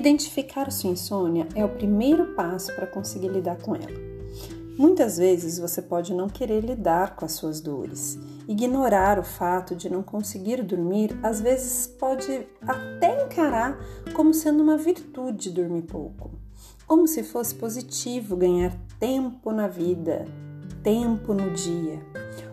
Identificar sua insônia é o primeiro passo para conseguir lidar com ela. Muitas vezes você pode não querer lidar com as suas dores. Ignorar o fato de não conseguir dormir às vezes pode até encarar como sendo uma virtude dormir pouco, como se fosse positivo ganhar tempo na vida, tempo no dia.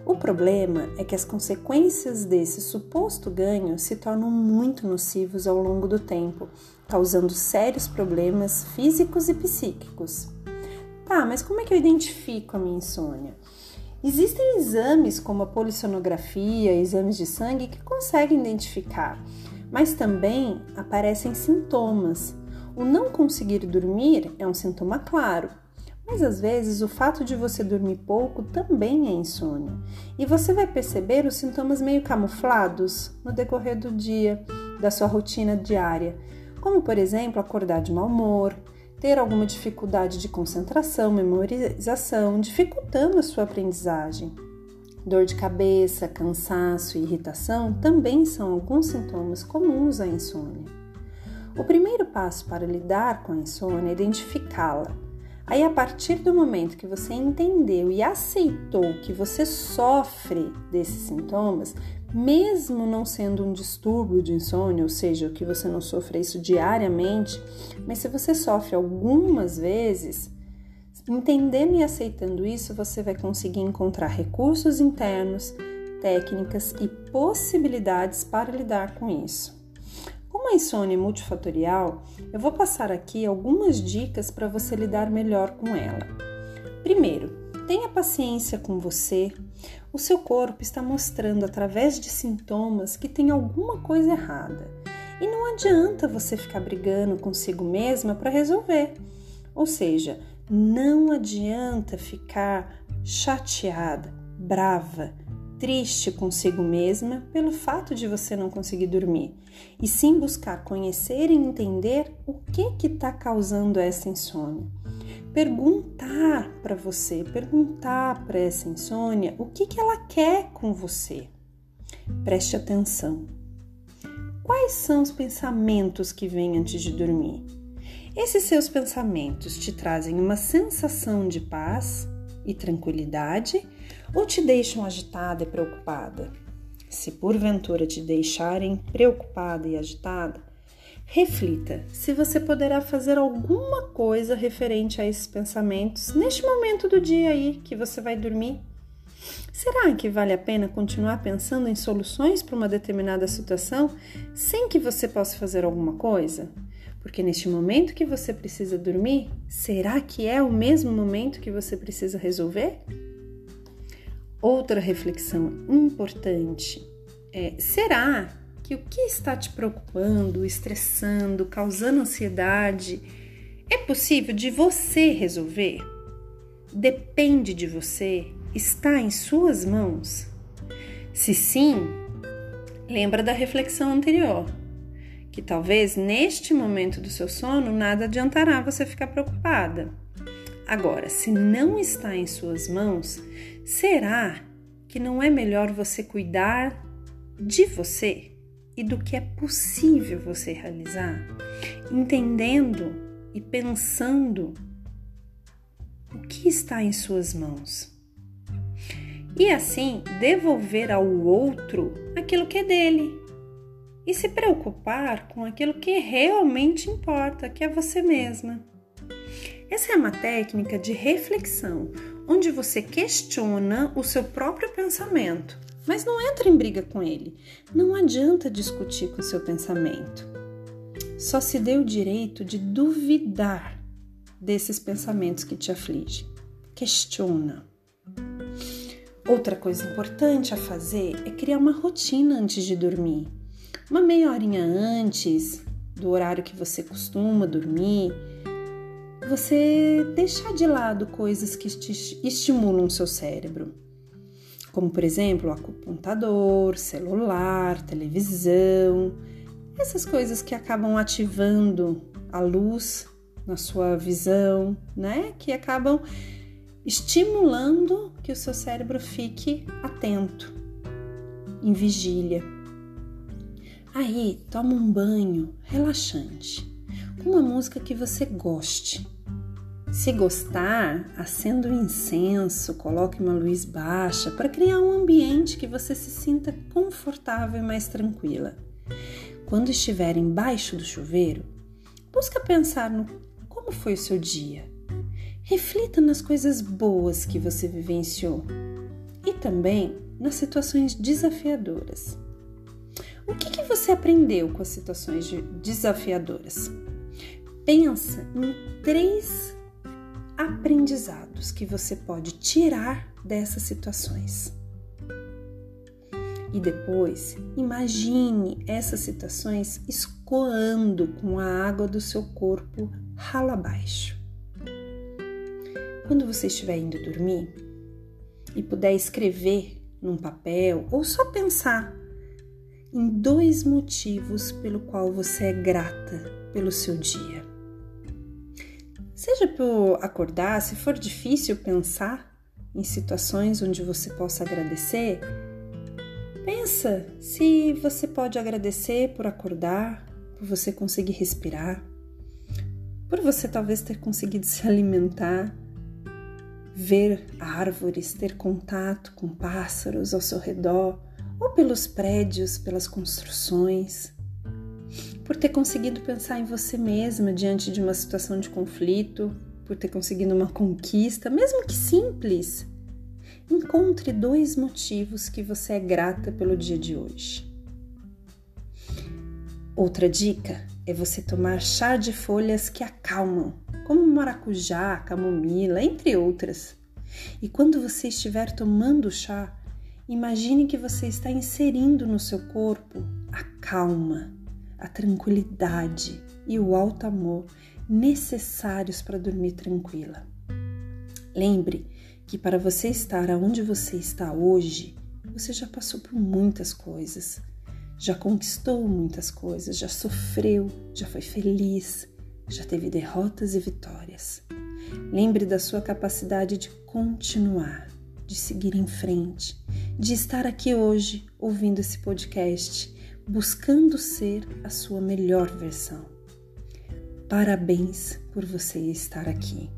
O problema é que as consequências desse suposto ganho se tornam muito nocivos ao longo do tempo, causando sérios problemas físicos e psíquicos. Tá, mas como é que eu identifico a minha insônia? Existem exames como a polissonografia, exames de sangue que conseguem identificar, mas também aparecem sintomas. O não conseguir dormir é um sintoma claro, mas às vezes o fato de você dormir pouco também é insônia. E você vai perceber os sintomas meio camuflados no decorrer do dia, da sua rotina diária, como por exemplo acordar de mau humor, ter alguma dificuldade de concentração, memorização, dificultando a sua aprendizagem. Dor de cabeça, cansaço e irritação também são alguns sintomas comuns à insônia. O primeiro passo para lidar com a insônia é identificá-la Aí, a partir do momento que você entendeu e aceitou que você sofre desses sintomas, mesmo não sendo um distúrbio de insônia, ou seja, que você não sofra isso diariamente, mas se você sofre algumas vezes, entendendo e aceitando isso, você vai conseguir encontrar recursos internos, técnicas e possibilidades para lidar com isso. A insônia multifatorial, eu vou passar aqui algumas dicas para você lidar melhor com ela. Primeiro, tenha paciência com você. O seu corpo está mostrando através de sintomas que tem alguma coisa errada. E não adianta você ficar brigando consigo mesma para resolver. Ou seja, não adianta ficar chateada, brava, triste consigo mesma pelo fato de você não conseguir dormir, e sim buscar conhecer e entender o que está causando essa insônia. Perguntar para você, perguntar para essa insônia o que, que ela quer com você. Preste atenção. Quais são os pensamentos que vêm antes de dormir? Esses seus pensamentos te trazem uma sensação de paz e tranquilidade ou te deixam agitada e preocupada? Se porventura te deixarem preocupada e agitada, reflita se você poderá fazer alguma coisa referente a esses pensamentos neste momento do dia aí que você vai dormir. Será que vale a pena continuar pensando em soluções para uma determinada situação sem que você possa fazer alguma coisa? Porque neste momento que você precisa dormir, será que é o mesmo momento que você precisa resolver? Outra reflexão importante é: será que o que está te preocupando, estressando, causando ansiedade é possível de você resolver? Depende de você? Está em suas mãos? Se sim, lembra da reflexão anterior, que talvez neste momento do seu sono nada adiantará você ficar preocupada. Agora, se não está em suas mãos, será que não é melhor você cuidar de você e do que é possível você realizar, entendendo e pensando o que está em suas mãos? E assim devolver ao outro aquilo que é dele e se preocupar com aquilo que realmente importa, que é você mesma. Essa é uma técnica de reflexão, onde você questiona o seu próprio pensamento, mas não entra em briga com ele. Não adianta discutir com o seu pensamento. Só se dê o direito de duvidar desses pensamentos que te afligem. Questiona. Outra coisa importante a fazer é criar uma rotina antes de dormir. Uma meia horinha antes do horário que você costuma dormir, você deixar de lado coisas que estimulam o seu cérebro, como por exemplo, computador, celular, televisão, essas coisas que acabam ativando a luz na sua visão, né? Que acabam estimulando que o seu cérebro fique atento, em vigília. Aí, toma um banho relaxante com alguma música que você goste. Se gostar, acenda um incenso, coloque uma luz baixa para criar um ambiente que você se sinta confortável e mais tranquila. Quando estiver embaixo do chuveiro, busca pensar no como foi o seu dia. Reflita nas coisas boas que você vivenciou e também nas situações desafiadoras. O que, que você aprendeu com as situações desafiadoras? Pensa em três aprendizados que você pode tirar dessas situações. E depois, imagine essas situações escoando com a água do seu corpo ralo abaixo. Quando você estiver indo dormir e puder escrever num papel ou só pensar em dois motivos pelo qual você é grata pelo seu dia. Seja por acordar, se for difícil pensar em situações onde você possa agradecer, pensa se você pode agradecer por acordar, por você conseguir respirar, por você talvez ter conseguido se alimentar, ver árvores, ter contato com pássaros ao seu redor, ou pelos prédios, pelas construções por ter conseguido pensar em você mesma diante de uma situação de conflito, por ter conseguido uma conquista, mesmo que simples. Encontre dois motivos que você é grata pelo dia de hoje. Outra dica é você tomar chá de folhas que acalmam, como maracujá, camomila, entre outras. E quando você estiver tomando chá, imagine que você está inserindo no seu corpo a calma, a tranquilidade e o alto amor necessários para dormir tranquila. Lembre que para você estar aonde você está hoje, você já passou por muitas coisas, já conquistou muitas coisas, já sofreu, já foi feliz, já teve derrotas e vitórias. Lembre da sua capacidade de continuar, de seguir em frente, de estar aqui hoje ouvindo esse podcast buscando ser a sua melhor versão. Parabéns por você estar aqui.